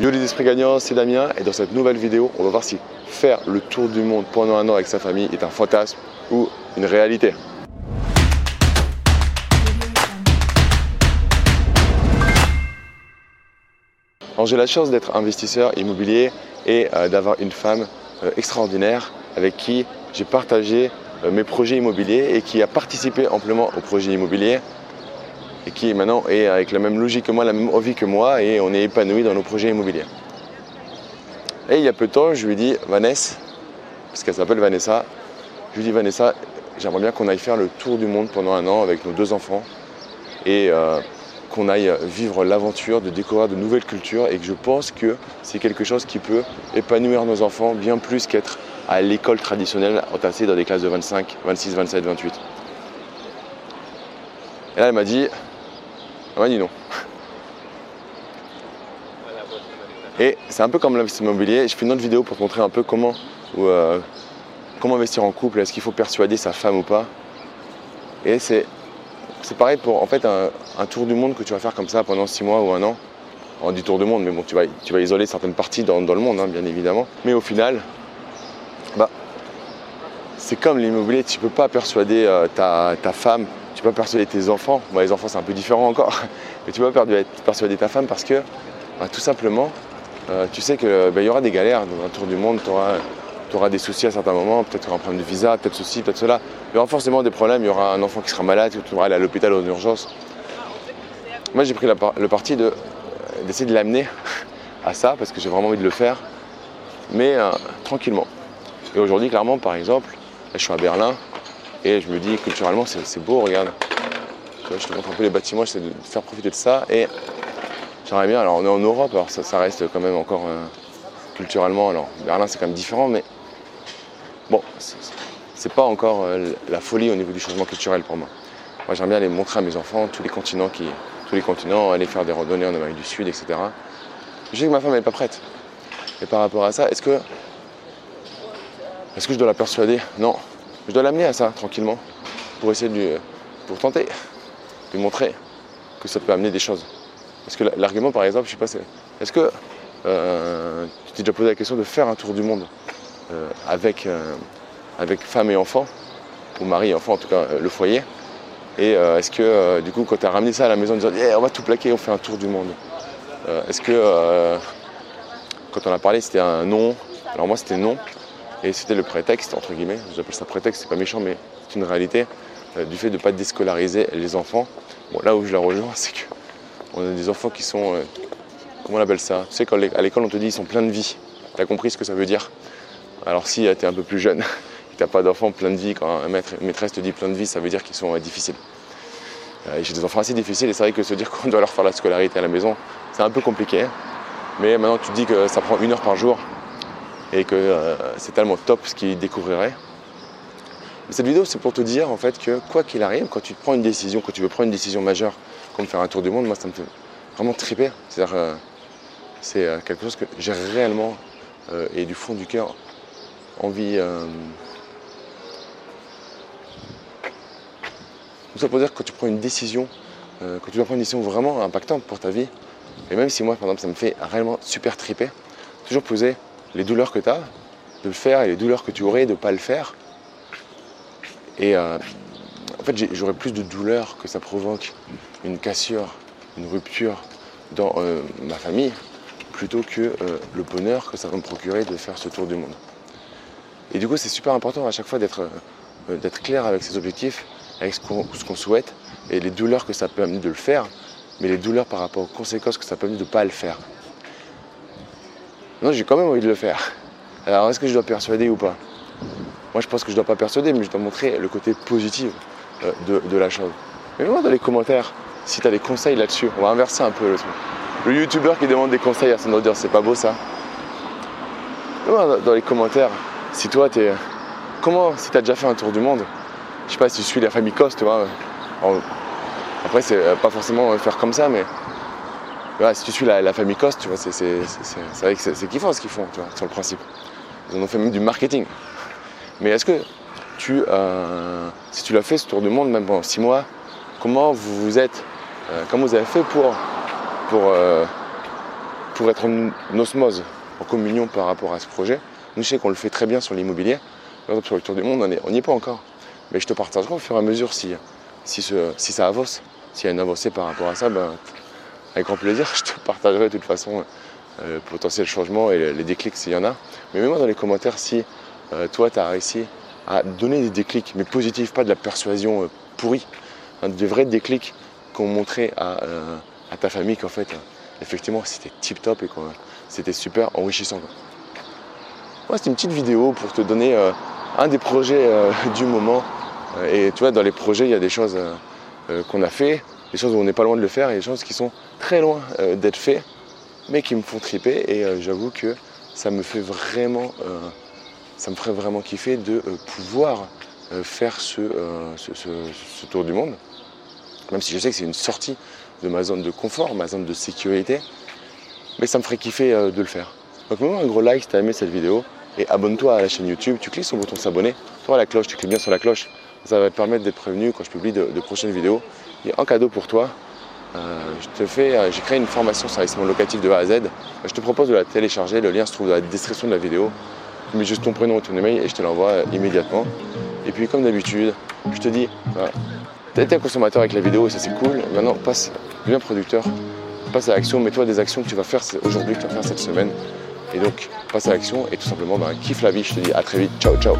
Yo les esprits gagnants, c'est Damien et dans cette nouvelle vidéo, on va voir si faire le tour du monde pendant un an avec sa famille est un fantasme ou une réalité. J'ai la chance d'être investisseur immobilier et euh, d'avoir une femme euh, extraordinaire avec qui j'ai partagé euh, mes projets immobiliers et qui a participé amplement au projet immobilier et qui maintenant est avec la même logique que moi, la même envie que moi et on est épanoui dans nos projets immobiliers. Et il y a peu de temps, je lui dit, Vanessa, parce qu'elle s'appelle Vanessa, je lui dit, Vanessa, j'aimerais bien qu'on aille faire le tour du monde pendant un an avec nos deux enfants et euh, qu'on aille vivre l'aventure de découvrir de nouvelles cultures et que je pense que c'est quelque chose qui peut épanouir nos enfants bien plus qu'être à l'école traditionnelle entassée dans des classes de 25, 26, 27, 28. Et là, elle m'a dit, m'a dit non. Et c'est un peu comme l'investissement immobilier. Je fais une autre vidéo pour te montrer un peu comment, euh, comment investir en couple. Est-ce qu'il faut persuader sa femme ou pas? Et c'est, pareil pour en fait un, tour du monde que tu vas faire comme ça pendant six mois ou un an. On dit tour du monde, mais bon, tu vas, tu vas isoler certaines parties dans, le monde, hein, bien évidemment. Mais au final, bah, c'est comme l'immobilier. Tu ne peux pas persuader euh, ta femme tu peux persuader tes enfants. les enfants, c'est un peu différent encore. Mais tu peux persuader ta femme parce que, bah, tout simplement, euh, tu sais qu'il bah, y aura des galères dans un tour du monde. Tu auras, des soucis à certains moments. Peut-être tu auras un problème de visa, peut-être ceci, peut-être cela. Il y aura forcément des problèmes. Il y aura un enfant qui sera malade, tu devras aller à l'hôpital en urgence. Moi, j'ai pris le parti d'essayer de l'amener à ça parce que j'ai vraiment envie de le faire, mais euh, tranquillement. Et aujourd'hui, clairement, par exemple, je suis à Berlin, et je me dis, culturellement, c'est beau, regarde. je te montre un peu les bâtiments, j'essaie de faire profiter de ça. Et j'aimerais bien, alors on est en Europe, alors ça, reste quand même encore euh, culturellement. Alors Berlin, c'est quand même différent, mais bon, c'est pas encore euh, la folie au niveau du changement culturel pour moi. Moi, j'aimerais bien aller montrer à mes enfants tous les continents, qui, tous les continents, aller faire des randonnées en Amérique du Sud, etc. Je sais que ma femme n'est pas prête. Et par rapport à ça, est-ce que, est-ce que je dois la persuader? Non, je dois l'amener à ça tranquillement pour essayer de lui, pour tenter de montrer que ça peut amener des choses. Parce que l'argument par exemple, je sais pas, est-ce que euh, tu t'es déjà posé la question de faire un tour du monde euh, avec, euh, avec femme et enfant, ou mari et enfant en tout cas le foyer Et est-ce que du coup quand tu as ramené ça à la maison en disant on va tout plaquer, on fait un tour du monde Est-ce que quand on a parlé c'était un non? Alors moi c'était non, et c'était le prétexte, entre guillemets, j'appelle ça prétexte, c'est pas méchant, mais c'est une réalité, euh, du fait de ne pas déscolariser les enfants. Bon, là où je la rejoins, c'est qu'on a des enfants qui sont. Euh, comment on appelle ça? Tu sais, quand à l'école, on te dit ils sont pleins de vie. Tu as compris ce que ça veut dire? Alors, si tu es un peu plus jeune, tu n'as pas d'enfants plein de vie, quand un maître, une maîtresse te dit plein de vie, ça veut dire qu'ils sont euh, difficiles. J'ai des enfants assez difficiles et c'est vrai que se dire qu'on doit leur faire la scolarité à la maison, c'est un peu compliqué. Mais maintenant, tu te dis que ça prend une heure par jour et que euh, c'est tellement top ce qu'ils découvriraient. cette vidéo, c'est pour te dire en fait que quoi qu'il arrive, quand tu prends une décision, quand tu veux prendre une décision majeure, comme faire un tour du monde, moi ça me fait vraiment triper. C'est-à-dire, euh, c'est euh, quelque chose que j'ai réellement et du fond du cœur envie. Tout ça pour dire que quand tu prends une décision, quand tu dois prendre une décision vraiment impactante pour ta vie, et même si moi par exemple ça me fait réellement super triper, toujours poser les douleurs que tu as de le faire et les douleurs que tu aurais de ne pas le faire. Et euh, en fait, j'aurais plus de douleurs que ça provoque une cassure, une rupture dans euh, ma famille, plutôt que euh, le bonheur que ça va me procurer de faire ce tour du monde. Et du coup, c'est super important à chaque fois d'être clair avec ses objectifs, avec ce qu'on souhaite, et les douleurs que ça peut amener de le faire, mais les douleurs par rapport aux conséquences que ça peut amener de ne pas le faire. Non, j'ai quand même envie de le faire. Alors, est-ce que je dois persuader ou pas? Moi, je pense que je ne dois pas persuader, mais je dois montrer le côté positif euh, de, la chose. Mais moi dans les commentaires si tu as des conseils là-dessus. On va inverser un peu le truc. Le youtubeur qui demande des conseils à son audience, c'est pas beau ça? Dans les commentaires, si toi, t'es. Comment, si tu as déjà fait un tour du monde, je sais pas si tu suis la famille Coste, tu vois. Après, c'est pas forcément faire comme ça, mais si tu suis la, famille Coste, tu vois, c'est, vrai que c'est, kiffant ce qu'ils font, tu vois, sur le principe. Ils en ont fait même du marketing. Mais est-ce que tu, euh, si tu l'as fait ce tour du monde, même pendant six mois, comment vous êtes, euh, comment vous avez fait pour, pour, euh, pour être en osmose, en communion par rapport à ce projet? Nous, je sais qu'on le fait très bien sur l'immobilier. Par exemple, sur le Tour du Monde, on n'y est pas encore. Mais je te partagerai au fur et à mesure si, si, si ça avance. S'il y a une avancée par rapport à ça, ben, avec grand plaisir, je te partagerai de toute façon euh, le potentiel changement et les déclics s'il y en a. Mais mets-moi dans les commentaires si euh, toi, tu as réussi à donner des déclics, mais positifs, pas de la persuasion euh, pourrie, hein, des vrais déclics qu'on montrait à, ta famille qu'en fait, effectivement, c'était tip top et que c'était super enrichissant. Moi, c'est une petite vidéo pour te donner un des projets du moment. et tu vois, dans les projets, il y a des choses qu'on a fait, des choses où on n'est pas loin de le faire et des choses qui sont très loin d'être faites mais qui me font triper et euh, j'avoue que ça me fait vraiment, euh, ça me ferait vraiment kiffer de euh, pouvoir faire ce, tour du monde. Même si je sais que c'est une sortie de ma zone de confort, ma zone de sécurité, mais ça me ferait kiffer de le faire. Donc mets-moi un gros like si tu as aimé cette vidéo et abonne-toi à la chaîne YouTube, tu cliques sur le bouton s'abonner, toi la cloche, tu cliques bien sur la cloche, ça va te permettre d'être prévenu quand je publie de, prochaines vidéos. Et en cadeau pour toi, euh, je te fais, euh, j'ai créé une formation sur l'investissement locatif de A à Z. Je te propose de la télécharger, le lien se trouve dans la description de la vidéo. Tu mets juste ton prénom et ton email et je te l'envoie euh, immédiatement. Et puis comme d'habitude, je te dis, tu as été un consommateur avec la vidéo et ça c'est cool. Maintenant passe, deviens producteur, passe à l'action, mets-toi des actions que tu vas faire aujourd'hui, que tu vas faire cette semaine. Et donc passe à l'action et tout simplement bah, kiffe la vie. Je te dis à très vite. Ciao ciao